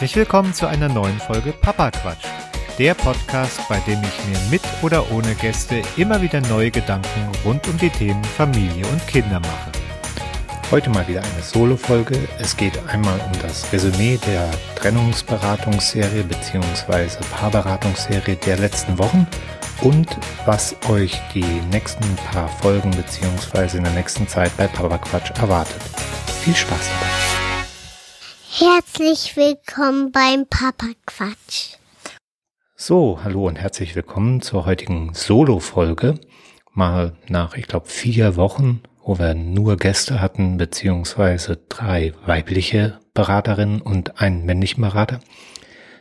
Herzlich willkommen zu einer neuen Folge Papa Quatsch. Der Podcast, bei dem ich mir mit oder ohne Gäste immer wieder neue Gedanken rund um die Themen Familie und Kinder mache. Heute mal wieder eine Solo-Folge. Es geht einmal um das Resümee der Trennungsberatungsserie bzw. Paarberatungsserie der letzten Wochen und was euch die nächsten paar Folgen bzw. in der nächsten Zeit bei Papa Quatsch erwartet. Viel Spaß dabei. Herzlich willkommen beim Papa Quatsch. So, hallo und herzlich willkommen zur heutigen Solo-Folge. Mal nach, ich glaube, vier Wochen wo wir nur Gäste hatten, beziehungsweise drei weibliche Beraterinnen und einen männlichen Berater,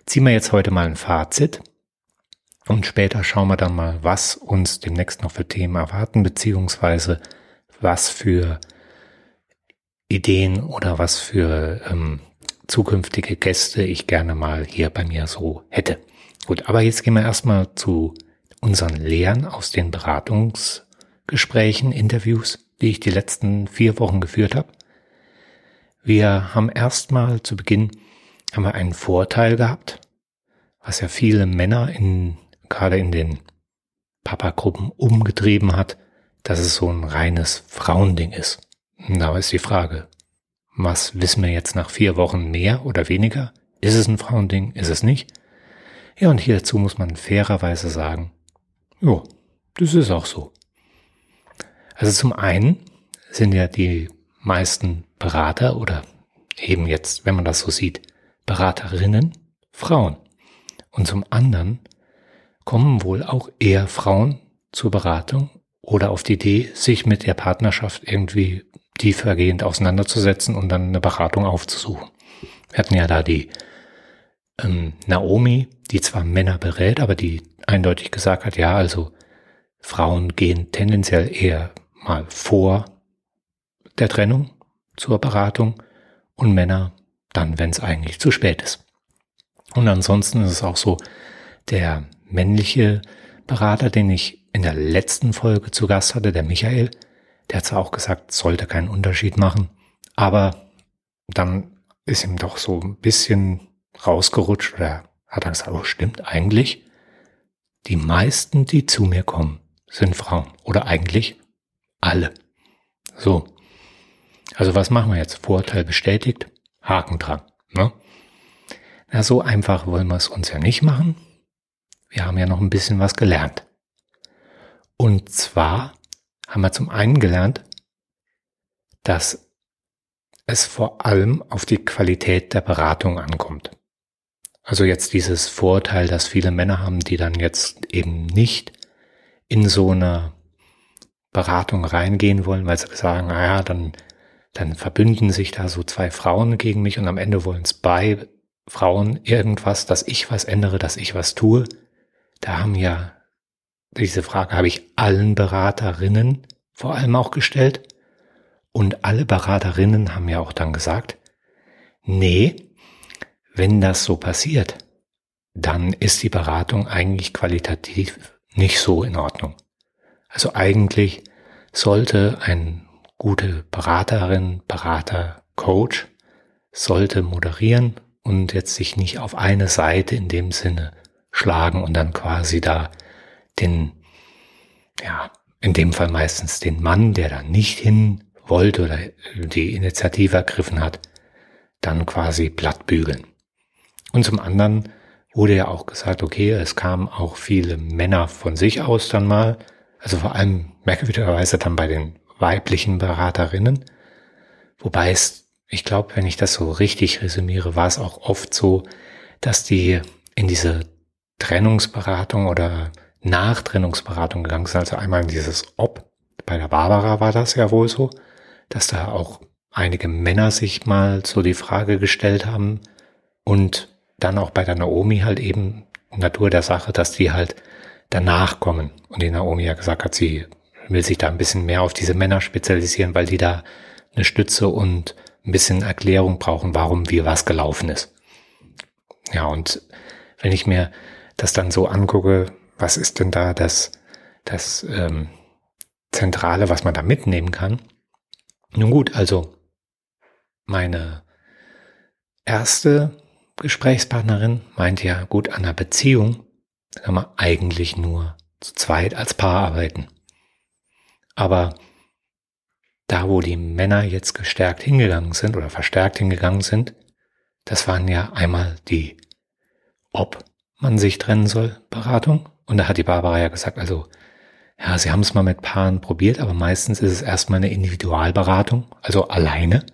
ziehen wir jetzt heute mal ein Fazit und später schauen wir dann mal, was uns demnächst noch für Themen erwarten, beziehungsweise was für Ideen oder was für ähm, zukünftige Gäste ich gerne mal hier bei mir so hätte. Gut, aber jetzt gehen wir erstmal zu unseren Lehren aus den Beratungsgesprächen, Interviews die ich die letzten vier Wochen geführt habe. Wir haben erstmal zu Beginn haben wir einen Vorteil gehabt, was ja viele Männer in, gerade in den Papa-Gruppen umgetrieben hat, dass es so ein reines Frauending ist. Und da ist die Frage, was wissen wir jetzt nach vier Wochen mehr oder weniger? Ist es ein Frauending? Ist es nicht? Ja, und hierzu muss man fairerweise sagen, jo, das ist auch so. Also zum einen sind ja die meisten Berater oder eben jetzt, wenn man das so sieht, Beraterinnen Frauen. Und zum anderen kommen wohl auch eher Frauen zur Beratung oder auf die Idee, sich mit der Partnerschaft irgendwie tiefergehend auseinanderzusetzen und dann eine Beratung aufzusuchen. Wir hatten ja da die ähm, Naomi, die zwar Männer berät, aber die eindeutig gesagt hat, ja, also Frauen gehen tendenziell eher mal vor der Trennung zur Beratung und Männer dann, wenn es eigentlich zu spät ist. Und ansonsten ist es auch so, der männliche Berater, den ich in der letzten Folge zu Gast hatte, der Michael, der hat zwar auch gesagt, sollte keinen Unterschied machen, aber dann ist ihm doch so ein bisschen rausgerutscht oder hat er gesagt, oh stimmt, eigentlich, die meisten, die zu mir kommen, sind Frauen oder eigentlich alle. So. Also was machen wir jetzt? Vorteil bestätigt, Haken dran. Ne? Na, so einfach wollen wir es uns ja nicht machen. Wir haben ja noch ein bisschen was gelernt. Und zwar haben wir zum einen gelernt, dass es vor allem auf die Qualität der Beratung ankommt. Also jetzt dieses Vorteil, dass viele Männer haben, die dann jetzt eben nicht in so einer Beratung reingehen wollen, weil sie sagen, naja, dann, dann verbünden sich da so zwei Frauen gegen mich und am Ende wollen es bei Frauen irgendwas, dass ich was ändere, dass ich was tue. Da haben ja diese Frage habe ich allen Beraterinnen vor allem auch gestellt. Und alle Beraterinnen haben ja auch dann gesagt, nee, wenn das so passiert, dann ist die Beratung eigentlich qualitativ nicht so in Ordnung. Also eigentlich sollte ein gute Beraterin, Berater, Coach sollte moderieren und jetzt sich nicht auf eine Seite in dem Sinne schlagen und dann quasi da den, ja, in dem Fall meistens den Mann, der da nicht hin wollte oder die Initiative ergriffen hat, dann quasi platt bügeln. Und zum anderen wurde ja auch gesagt, okay, es kamen auch viele Männer von sich aus dann mal, also vor allem merkwürdigerweise dann bei den weiblichen Beraterinnen. Wobei es, ich glaube, wenn ich das so richtig resümiere, war es auch oft so, dass die in diese Trennungsberatung oder Nachtrennungsberatung gegangen sind. Also einmal in dieses Ob. Bei der Barbara war das ja wohl so, dass da auch einige Männer sich mal so die Frage gestellt haben und dann auch bei der Naomi halt eben Natur der Sache, dass die halt danach kommen. Und die Naomi ja gesagt hat, sie will sich da ein bisschen mehr auf diese Männer spezialisieren, weil die da eine Stütze und ein bisschen Erklärung brauchen, warum wie was gelaufen ist. Ja, und wenn ich mir das dann so angucke, was ist denn da das, das ähm, Zentrale, was man da mitnehmen kann? Nun gut, also meine erste Gesprächspartnerin meint ja, gut, an einer Beziehung kann man eigentlich nur zu zweit als Paar arbeiten. Aber da, wo die Männer jetzt gestärkt hingegangen sind oder verstärkt hingegangen sind, das waren ja einmal die, ob man sich trennen soll, Beratung. Und da hat die Barbara ja gesagt, also, ja, sie haben es mal mit Paaren probiert, aber meistens ist es erstmal eine Individualberatung, also alleine.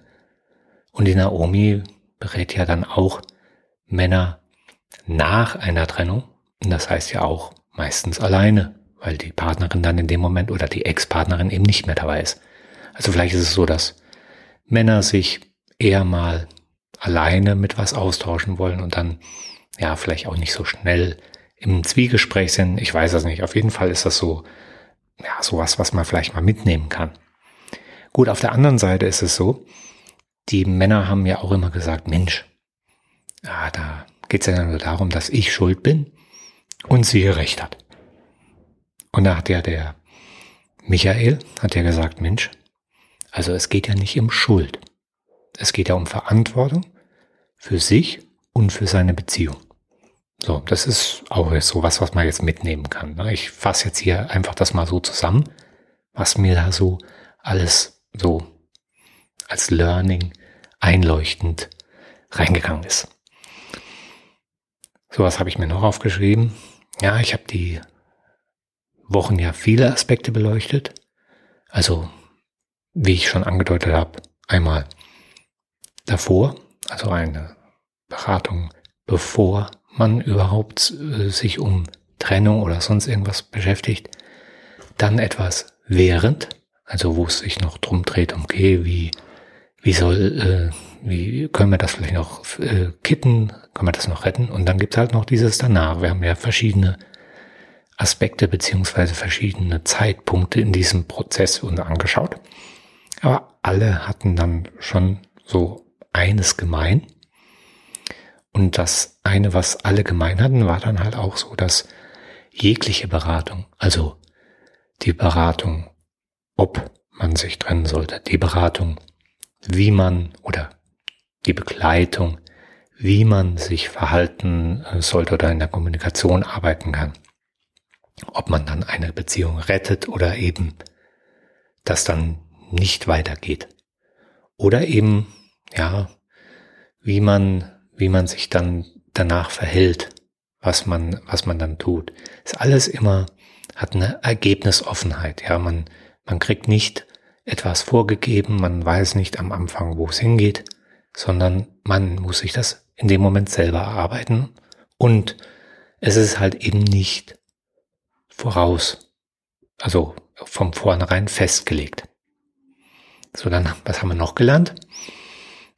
Und die Naomi berät ja dann auch Männer nach einer Trennung. Und das heißt ja auch meistens alleine, weil die Partnerin dann in dem Moment oder die Ex-Partnerin eben nicht mehr dabei ist. Also vielleicht ist es so, dass Männer sich eher mal alleine mit was austauschen wollen und dann ja vielleicht auch nicht so schnell im Zwiegespräch sind. Ich weiß es nicht. Auf jeden Fall ist das so, ja, sowas, was man vielleicht mal mitnehmen kann. Gut, auf der anderen Seite ist es so, die Männer haben ja auch immer gesagt, Mensch, ja, da geht es ja nur darum, dass ich schuld bin und sie recht hat. Und da hat ja der Michael, hat ja gesagt, Mensch, also es geht ja nicht um Schuld. Es geht ja um Verantwortung für sich und für seine Beziehung. So, das ist auch so was, was man jetzt mitnehmen kann. Ne? Ich fasse jetzt hier einfach das mal so zusammen, was mir da so alles so als Learning einleuchtend reingegangen ist. So was habe ich mir noch aufgeschrieben. Ja, ich habe die Wochen ja viele Aspekte beleuchtet. Also wie ich schon angedeutet habe, einmal davor, also eine Beratung, bevor man überhaupt äh, sich um Trennung oder sonst irgendwas beschäftigt, dann etwas während, also wo es sich noch drum dreht, okay, wie, wie soll, äh, wie können wir das vielleicht noch äh, kitten, können wir das noch retten? Und dann gibt's halt noch dieses danach. Wir haben ja verschiedene Aspekte beziehungsweise verschiedene Zeitpunkte in diesem Prozess uns angeschaut. Aber alle hatten dann schon so eines gemein. Und das eine, was alle gemein hatten, war dann halt auch so, dass jegliche Beratung, also die Beratung, ob man sich trennen sollte, die Beratung, wie man oder die Begleitung, wie man sich verhalten äh, sollte oder in der Kommunikation arbeiten kann. Ob man dann eine Beziehung rettet oder eben das dann nicht weitergeht. Oder eben, ja, wie man, wie man sich dann danach verhält, was man, was man dann tut. Ist alles immer, hat eine Ergebnisoffenheit. Ja, man, man kriegt nicht etwas vorgegeben, man weiß nicht am Anfang, wo es hingeht, sondern man muss sich das in dem Moment selber erarbeiten und es ist halt eben nicht voraus, also vom vornherein festgelegt. So, dann, was haben wir noch gelernt?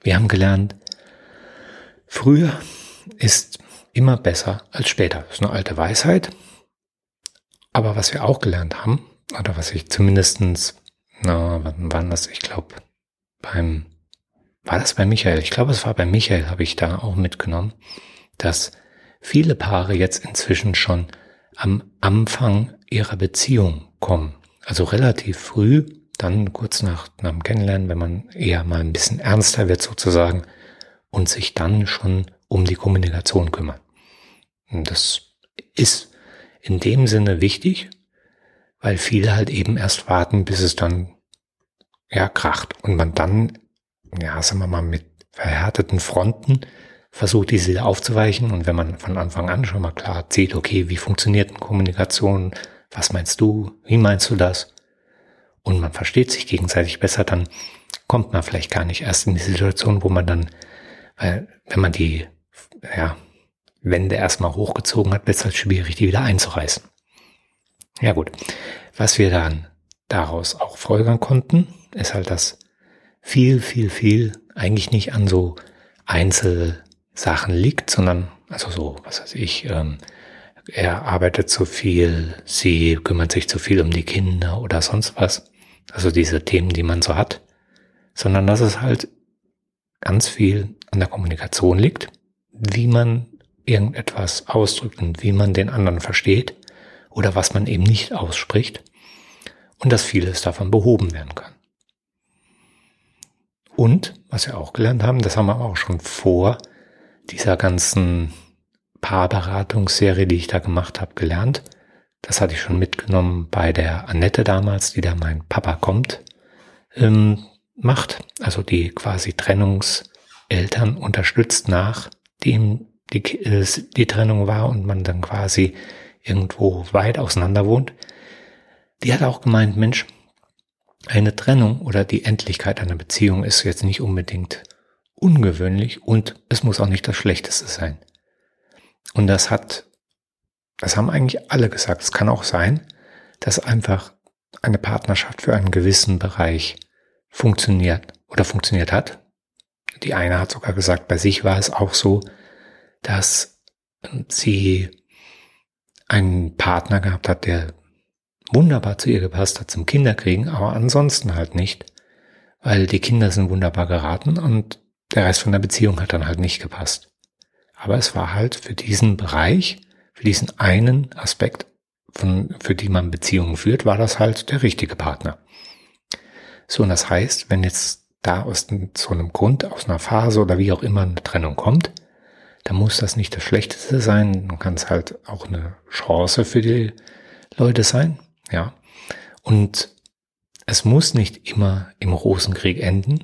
Wir haben gelernt, früher ist immer besser als später. Das ist eine alte Weisheit. Aber was wir auch gelernt haben, oder was ich zumindestens, na, wann war das? Ich glaube, beim, war das bei Michael? Ich glaube, es war bei Michael, habe ich da auch mitgenommen, dass viele Paare jetzt inzwischen schon am Anfang ihrer Beziehung kommen. Also relativ früh dann kurz nach, nach dem Kennenlernen, wenn man eher mal ein bisschen ernster wird sozusagen und sich dann schon um die Kommunikation kümmern. Und das ist in dem Sinne wichtig, weil viele halt eben erst warten, bis es dann ja kracht und man dann, ja, sagen wir mal, mit verhärteten Fronten versucht, diese aufzuweichen. Und wenn man von Anfang an schon mal klar sieht, okay, wie funktioniert eine Kommunikation, was meinst du, wie meinst du das? und man versteht sich gegenseitig besser, dann kommt man vielleicht gar nicht erst in die Situation, wo man dann, weil wenn man die ja, Wände erstmal hochgezogen hat, wird es halt schwierig, die wieder einzureißen. Ja gut, was wir dann daraus auch folgern konnten, ist halt, dass viel, viel, viel eigentlich nicht an so Einzelsachen liegt, sondern also so, was weiß ich, ähm, er arbeitet zu viel, sie kümmert sich zu viel um die Kinder oder sonst was, also diese Themen, die man so hat, sondern dass es halt ganz viel an der Kommunikation liegt, wie man irgendetwas ausdrückt und wie man den anderen versteht oder was man eben nicht ausspricht und dass vieles davon behoben werden kann. Und, was wir auch gelernt haben, das haben wir auch schon vor dieser ganzen Paarberatungsserie, die ich da gemacht habe, gelernt. Das hatte ich schon mitgenommen bei der Annette damals, die da mein Papa kommt, ähm, macht. Also die quasi Trennungseltern unterstützt nach, dem die, äh, die Trennung war und man dann quasi irgendwo weit auseinander wohnt. Die hat auch gemeint, Mensch, eine Trennung oder die Endlichkeit einer Beziehung ist jetzt nicht unbedingt ungewöhnlich und es muss auch nicht das Schlechteste sein. Und das hat, das haben eigentlich alle gesagt. Es kann auch sein, dass einfach eine Partnerschaft für einen gewissen Bereich funktioniert oder funktioniert hat. Die eine hat sogar gesagt, bei sich war es auch so, dass sie einen Partner gehabt hat, der wunderbar zu ihr gepasst hat zum Kinderkriegen, aber ansonsten halt nicht, weil die Kinder sind wunderbar geraten und der Rest von der Beziehung hat dann halt nicht gepasst. Aber es war halt für diesen Bereich, für diesen einen Aspekt, von, für die man Beziehungen führt, war das halt der richtige Partner. So, und das heißt, wenn jetzt da aus so einem Grund, aus einer Phase oder wie auch immer eine Trennung kommt, dann muss das nicht das Schlechteste sein, dann kann es halt auch eine Chance für die Leute sein, ja. Und es muss nicht immer im Rosenkrieg enden.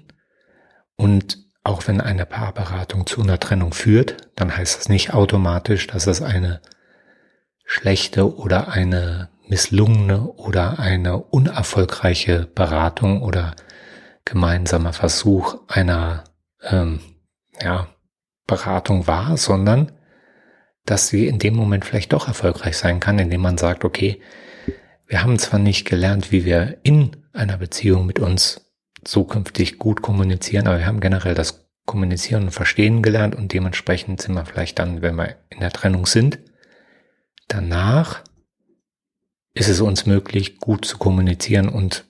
Und auch wenn eine Paarberatung zu einer Trennung führt, dann heißt das nicht automatisch, dass es eine schlechte oder eine misslungene oder eine unerfolgreiche Beratung oder gemeinsamer Versuch einer ähm, ja, Beratung war, sondern dass sie in dem Moment vielleicht doch erfolgreich sein kann, indem man sagt, okay, wir haben zwar nicht gelernt, wie wir in einer Beziehung mit uns zukünftig gut kommunizieren, aber wir haben generell das Kommunizieren und Verstehen gelernt und dementsprechend sind wir vielleicht dann, wenn wir in der Trennung sind, danach ist es uns möglich, gut zu kommunizieren und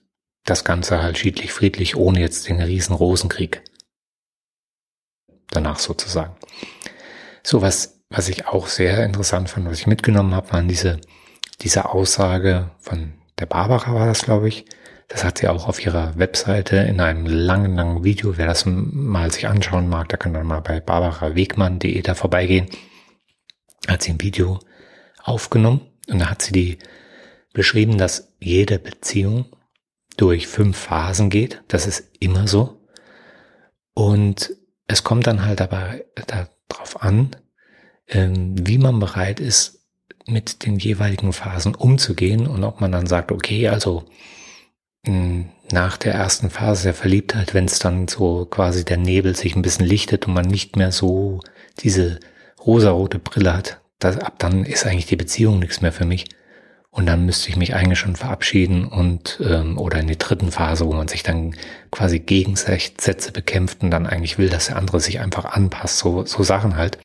das Ganze halt schiedlich, friedlich, ohne jetzt den riesen Rosenkrieg danach sozusagen. So was, was ich auch sehr interessant fand, was ich mitgenommen habe, waren diese, diese Aussage von der Barbara war das, glaube ich. Das hat sie auch auf ihrer Webseite in einem langen, langen Video. Wer das mal sich anschauen mag, da kann dann mal bei barbarawegmann.de da vorbeigehen. Hat sie ein Video aufgenommen und da hat sie die beschrieben, dass jede Beziehung durch fünf Phasen geht. Das ist immer so. Und es kommt dann halt dabei darauf an, ähm, wie man bereit ist, mit den jeweiligen Phasen umzugehen und ob man dann sagt, okay, also hm, nach der ersten Phase der Verliebtheit, wenn es dann so quasi der Nebel sich ein bisschen lichtet und man nicht mehr so diese rosarote Brille hat, das, ab dann ist eigentlich die Beziehung nichts mehr für mich. Und dann müsste ich mich eigentlich schon verabschieden und ähm, oder in die dritten Phase, wo man sich dann quasi Gegensätze bekämpft und dann eigentlich will, dass der andere sich einfach anpasst, so, so Sachen halt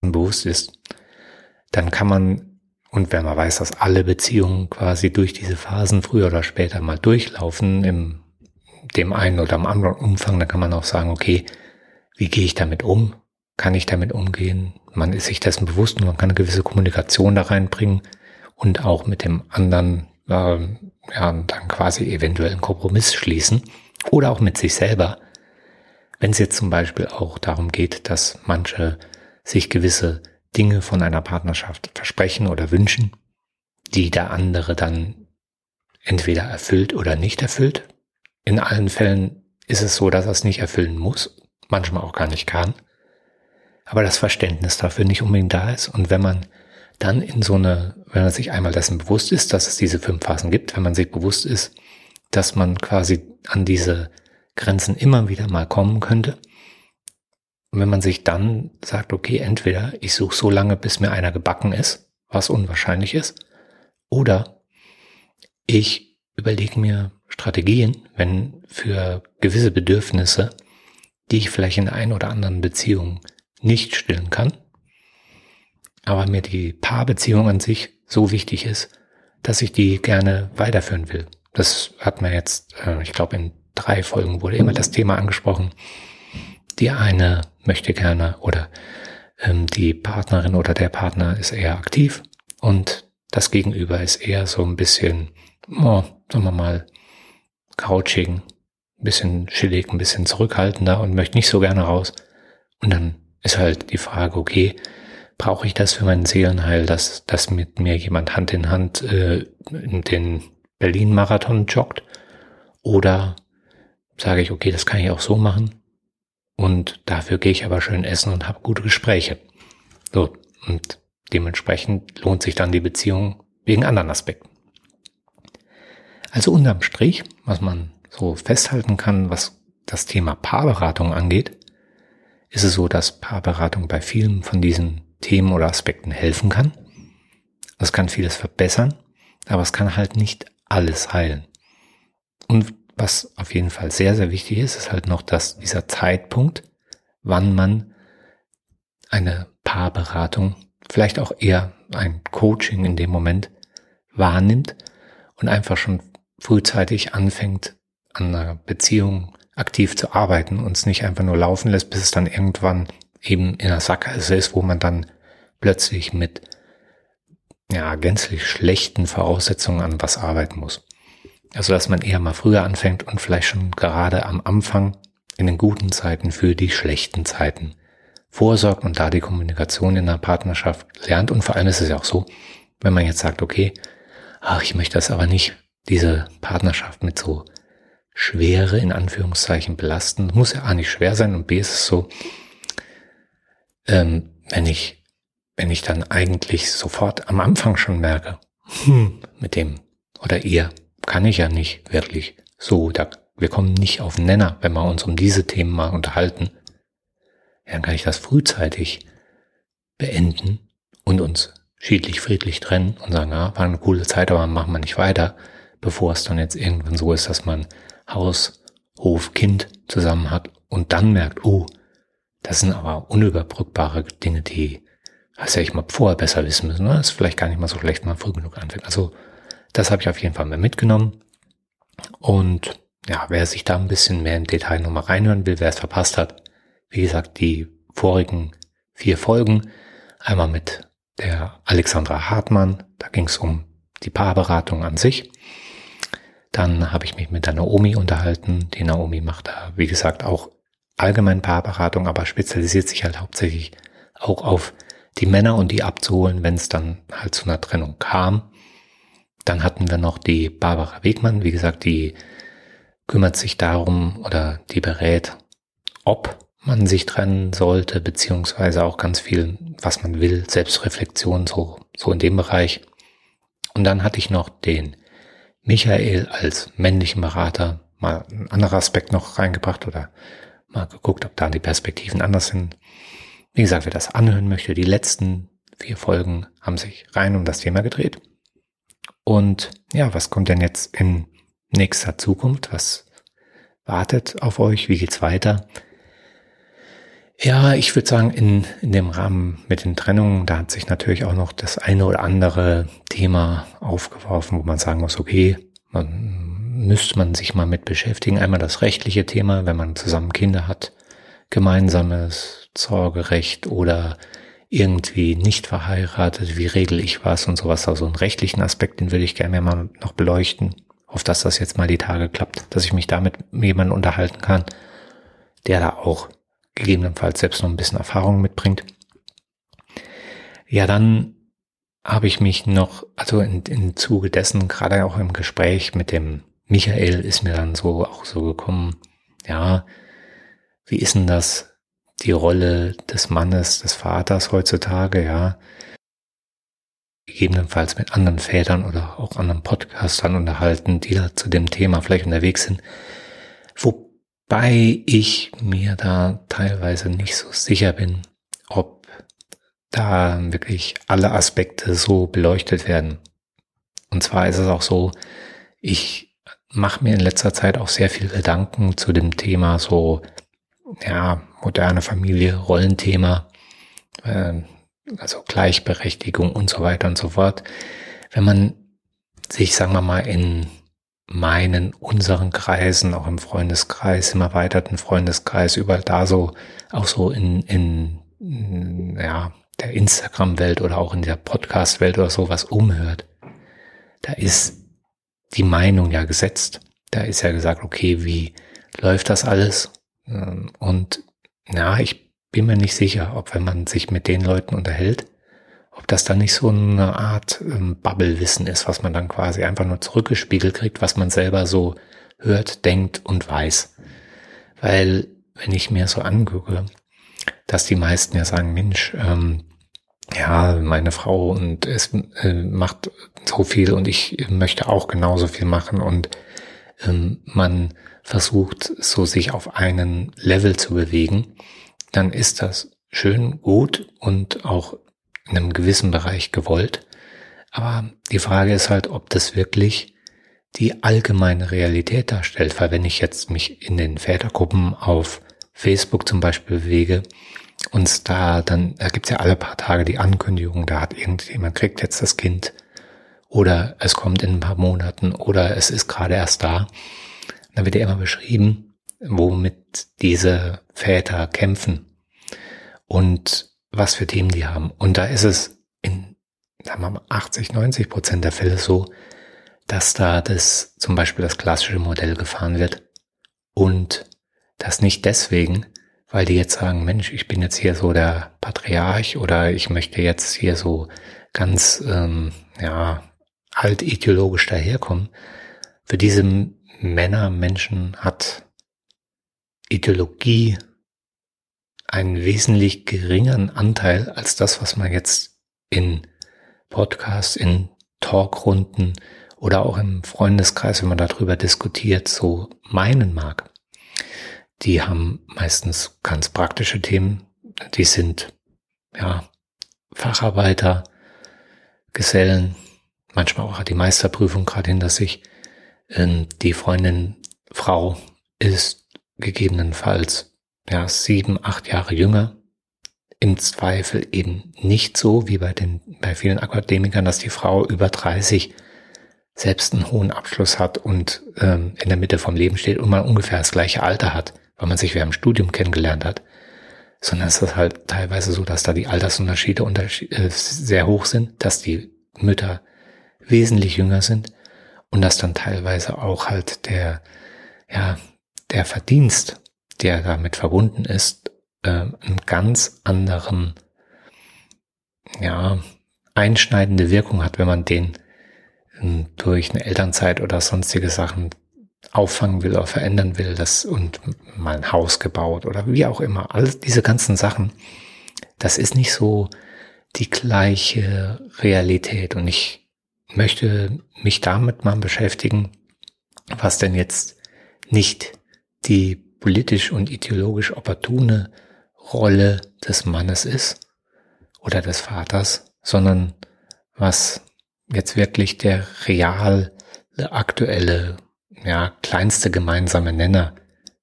bewusst ist, dann kann man, und wenn man weiß, dass alle Beziehungen quasi durch diese Phasen früher oder später mal durchlaufen, im dem einen oder am anderen Umfang, dann kann man auch sagen, okay, wie gehe ich damit um? Kann ich damit umgehen? Man ist sich dessen bewusst und man kann eine gewisse Kommunikation da reinbringen und auch mit dem anderen äh, ja, dann quasi eventuell einen Kompromiss schließen oder auch mit sich selber. Wenn es jetzt zum Beispiel auch darum geht, dass manche sich gewisse Dinge von einer Partnerschaft versprechen oder wünschen, die der andere dann entweder erfüllt oder nicht erfüllt. In allen Fällen ist es so, dass er es nicht erfüllen muss, manchmal auch gar nicht kann, aber das Verständnis dafür nicht unbedingt da ist. Und wenn man dann in so eine, wenn man sich einmal dessen bewusst ist, dass es diese fünf Phasen gibt, wenn man sich bewusst ist, dass man quasi an diese Grenzen immer wieder mal kommen könnte. Und wenn man sich dann sagt, okay, entweder ich suche so lange, bis mir einer gebacken ist, was unwahrscheinlich ist, oder ich überlege mir Strategien, wenn für gewisse Bedürfnisse, die ich vielleicht in einen oder anderen Beziehung nicht stillen kann, aber mir die Paarbeziehung an sich so wichtig ist, dass ich die gerne weiterführen will. Das hat man jetzt, äh, ich glaube, in drei Folgen wurde immer das Thema angesprochen. Die eine möchte gerne oder ähm, die Partnerin oder der Partner ist eher aktiv und das Gegenüber ist eher so ein bisschen, oh, sagen wir mal, couching, ein bisschen chillig, ein bisschen zurückhaltender und möchte nicht so gerne raus. Und dann ist halt die Frage, okay, brauche ich das für meinen Seelenheil, dass, dass mit mir jemand Hand in Hand äh, in den Berlin-Marathon joggt? Oder sage ich, okay, das kann ich auch so machen und dafür gehe ich aber schön essen und habe gute Gespräche. So, und dementsprechend lohnt sich dann die Beziehung wegen anderen Aspekten. Also unterm Strich, was man so festhalten kann, was das Thema Paarberatung angeht, ist es so, dass Paarberatung bei vielen von diesen Themen oder Aspekten helfen kann. Es kann vieles verbessern, aber es kann halt nicht alles heilen. Und was auf jeden Fall sehr, sehr wichtig ist, ist halt noch, dass dieser Zeitpunkt, wann man eine Paarberatung, vielleicht auch eher ein Coaching in dem Moment wahrnimmt und einfach schon frühzeitig anfängt, an einer Beziehung aktiv zu arbeiten und es nicht einfach nur laufen lässt, bis es dann irgendwann eben in der Sackgasse ist, wo man dann plötzlich mit ja, gänzlich schlechten Voraussetzungen an was arbeiten muss. Also, dass man eher mal früher anfängt und vielleicht schon gerade am Anfang in den guten Zeiten für die schlechten Zeiten vorsorgt und da die Kommunikation in der Partnerschaft lernt. Und vor allem ist es ja auch so, wenn man jetzt sagt, okay, ach, ich möchte das aber nicht, diese Partnerschaft mit so Schwere in Anführungszeichen belasten. Muss ja A nicht schwer sein und B ist es so, ähm, wenn ich, wenn ich dann eigentlich sofort am Anfang schon merke, hm, mit dem oder ihr kann ich ja nicht wirklich so, da, wir kommen nicht auf den Nenner, wenn wir uns um diese Themen mal unterhalten. Dann kann ich das frühzeitig beenden und uns schiedlich, friedlich trennen und sagen, ja, war eine coole Zeit, aber machen wir nicht weiter, bevor es dann jetzt irgendwann so ist, dass man Haus, Hof, Kind zusammen hat und dann merkt, oh, das sind aber unüberbrückbare Dinge, die, das hätte ich mal vorher besser wissen müssen. Ne? Ist vielleicht gar nicht mal so schlecht, wenn man früh genug anfängt. Also das habe ich auf jeden Fall mal mitgenommen. Und ja, wer sich da ein bisschen mehr im Detail nochmal reinhören will, wer es verpasst hat, wie gesagt, die vorigen vier Folgen, einmal mit der Alexandra Hartmann, da ging es um die Paarberatung an sich. Dann habe ich mich mit der Naomi unterhalten. Die Naomi macht da, wie gesagt, auch allgemein Paarberatung, aber spezialisiert sich halt hauptsächlich auch auf die Männer und die abzuholen, wenn es dann halt zu einer Trennung kam. Dann hatten wir noch die Barbara Wegmann, wie gesagt, die kümmert sich darum oder die berät, ob man sich trennen sollte, beziehungsweise auch ganz viel, was man will, Selbstreflexion, so, so in dem Bereich. Und dann hatte ich noch den Michael als männlichen Berater, mal ein anderer Aspekt noch reingebracht oder mal geguckt, ob da die Perspektiven anders sind. Wie gesagt, wer das anhören möchte, die letzten vier Folgen haben sich rein um das Thema gedreht. Und ja, was kommt denn jetzt in nächster Zukunft? Was wartet auf euch? Wie geht's weiter? Ja, ich würde sagen, in, in dem Rahmen mit den Trennungen, da hat sich natürlich auch noch das eine oder andere Thema aufgeworfen, wo man sagen muss, okay, man müsste man sich mal mit beschäftigen. Einmal das rechtliche Thema, wenn man zusammen Kinder hat, gemeinsames Sorgerecht oder irgendwie nicht verheiratet, wie regel ich was und sowas. Also einen rechtlichen Aspekt, den würde ich gerne mal noch beleuchten. Auf dass das jetzt mal die Tage klappt, dass ich mich damit mit jemandem unterhalten kann, der da auch gegebenenfalls selbst noch ein bisschen Erfahrung mitbringt. Ja, dann habe ich mich noch, also in, in Zuge dessen, gerade auch im Gespräch mit dem Michael ist mir dann so auch so gekommen, ja, wie ist denn das, die Rolle des Mannes, des Vaters heutzutage, ja, gegebenenfalls mit anderen Vätern oder auch anderen Podcastern unterhalten, die da zu dem Thema vielleicht unterwegs sind. Wobei ich mir da teilweise nicht so sicher bin, ob da wirklich alle Aspekte so beleuchtet werden. Und zwar ist es auch so, ich mache mir in letzter Zeit auch sehr viel Gedanken zu dem Thema so ja, moderne Familie, Rollenthema, äh, also Gleichberechtigung und so weiter und so fort. Wenn man sich, sagen wir mal, in meinen, unseren Kreisen, auch im Freundeskreis, im erweiterten Freundeskreis, überall da so, auch so in, in, ja, der Instagram-Welt oder auch in der Podcast-Welt oder sowas umhört, da ist die Meinung ja gesetzt. Da ist ja gesagt, okay, wie läuft das alles? Ähm, und ja, ich bin mir nicht sicher, ob wenn man sich mit den Leuten unterhält, ob das dann nicht so eine Art ähm, Bubble-Wissen ist, was man dann quasi einfach nur zurückgespiegelt kriegt, was man selber so hört, denkt und weiß. Weil, wenn ich mir so angucke, dass die meisten ja sagen, Mensch, ähm, ja, meine Frau und es äh, macht so viel und ich möchte auch genauso viel machen und ähm, man versucht so sich auf einen Level zu bewegen, dann ist das schön, gut und auch in einem gewissen Bereich gewollt. Aber die Frage ist halt, ob das wirklich die allgemeine Realität darstellt, weil wenn ich jetzt mich in den Vätergruppen auf Facebook zum Beispiel bewege, und da dann, da gibt's ja alle paar Tage die Ankündigung, da hat irgendjemand kriegt jetzt das Kind oder es kommt in ein paar Monaten oder es ist gerade erst da. Dann wird ja immer beschrieben, womit diese Väter kämpfen und was für Themen die haben. Und da ist es in sagen wir mal, 80, 90 Prozent der Fälle so, dass da das zum Beispiel das klassische Modell gefahren wird und das nicht deswegen, weil die jetzt sagen, Mensch, ich bin jetzt hier so der Patriarch oder ich möchte jetzt hier so ganz ähm, ja alt ideologisch daherkommen. Für diese Männer, Menschen hat Ideologie einen wesentlich geringeren Anteil als das, was man jetzt in Podcasts, in Talkrunden oder auch im Freundeskreis, wenn man darüber diskutiert, so meinen mag. Die haben meistens ganz praktische Themen. Die sind, ja, Facharbeiter, Gesellen, manchmal auch die Meisterprüfung gerade hinter sich. Ähm, die Freundin, Frau ist gegebenenfalls, ja, sieben, acht Jahre jünger. Im Zweifel eben nicht so wie bei den, bei vielen Akademikern, dass die Frau über 30 selbst einen hohen Abschluss hat und ähm, in der Mitte vom Leben steht und man ungefähr das gleiche Alter hat weil man sich während dem Studium kennengelernt hat, sondern es ist halt teilweise so, dass da die Altersunterschiede äh, sehr hoch sind, dass die Mütter wesentlich jünger sind und dass dann teilweise auch halt der, ja, der Verdienst, der damit verbunden ist, äh, einen ganz anderen, ja, einschneidende Wirkung hat, wenn man den äh, durch eine Elternzeit oder sonstige Sachen auffangen will oder verändern will, das und mal ein Haus gebaut oder wie auch immer. All diese ganzen Sachen, das ist nicht so die gleiche Realität und ich möchte mich damit mal beschäftigen, was denn jetzt nicht die politisch und ideologisch opportune Rolle des Mannes ist oder des Vaters, sondern was jetzt wirklich der real aktuelle ja, kleinste gemeinsame Nenner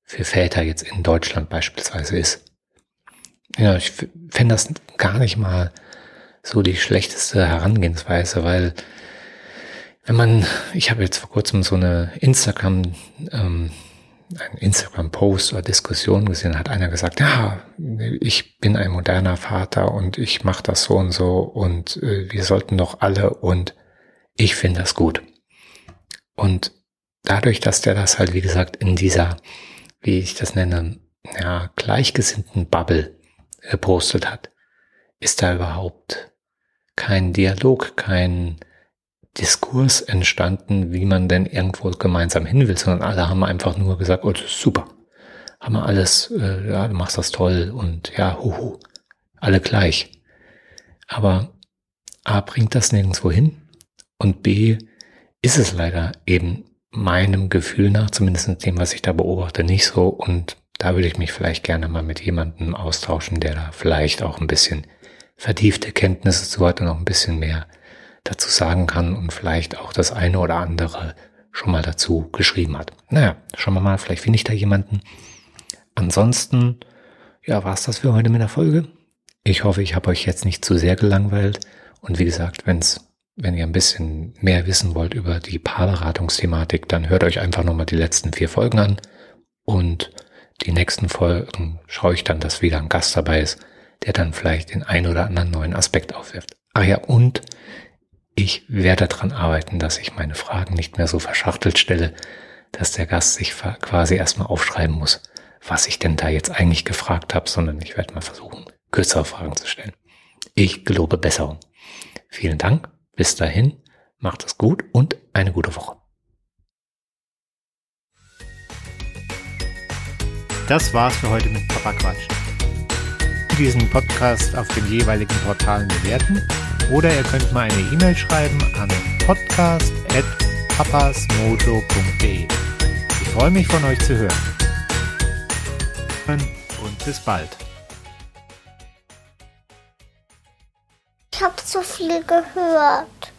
für Väter jetzt in Deutschland beispielsweise ist. Ja, ich fände das gar nicht mal so die schlechteste Herangehensweise, weil wenn man, ich habe jetzt vor kurzem so eine Instagram, ähm, ein Instagram-Post oder Diskussion gesehen, hat einer gesagt, ja, ich bin ein moderner Vater und ich mache das so und so und äh, wir sollten doch alle und ich finde das gut. Und dadurch, dass der das halt, wie gesagt, in dieser, wie ich das nenne, ja, gleichgesinnten Bubble gepostet hat, ist da überhaupt kein Dialog, kein Diskurs entstanden, wie man denn irgendwo gemeinsam hin will, sondern alle haben einfach nur gesagt, oh, super. Haben wir alles, äh, ja, du machst das toll und ja, huhu, alle gleich. Aber A bringt das nirgendwo hin und B ist es leider eben meinem Gefühl nach, zumindest dem, was ich da beobachte, nicht so. Und da würde ich mich vielleicht gerne mal mit jemandem austauschen, der da vielleicht auch ein bisschen vertiefte Kenntnisse zu hat und noch ein bisschen mehr dazu sagen kann und vielleicht auch das eine oder andere schon mal dazu geschrieben hat. Naja, schauen wir mal, vielleicht finde ich da jemanden. Ansonsten, ja, war es das für heute mit der Folge. Ich hoffe, ich habe euch jetzt nicht zu sehr gelangweilt. Und wie gesagt, wenn es wenn ihr ein bisschen mehr wissen wollt über die Paarberatungsthematik, dann hört euch einfach nochmal die letzten vier Folgen an und die nächsten Folgen schaue ich dann, dass wieder ein Gast dabei ist, der dann vielleicht den ein oder anderen neuen Aspekt aufwirft. Ach ja, und ich werde daran arbeiten, dass ich meine Fragen nicht mehr so verschachtelt stelle, dass der Gast sich quasi erstmal aufschreiben muss, was ich denn da jetzt eigentlich gefragt habe, sondern ich werde mal versuchen, kürzere Fragen zu stellen. Ich gelobe Besserung. Vielen Dank. Bis dahin. Macht es gut und eine gute Woche. Das war's für heute mit Papa Quatsch. Diesen Podcast auf den jeweiligen Portalen bewerten oder ihr könnt mal eine E-Mail schreiben an podcast.papasmojo.de. Ich freue mich von euch zu hören. Und bis bald. Ich habe zu viel gehört.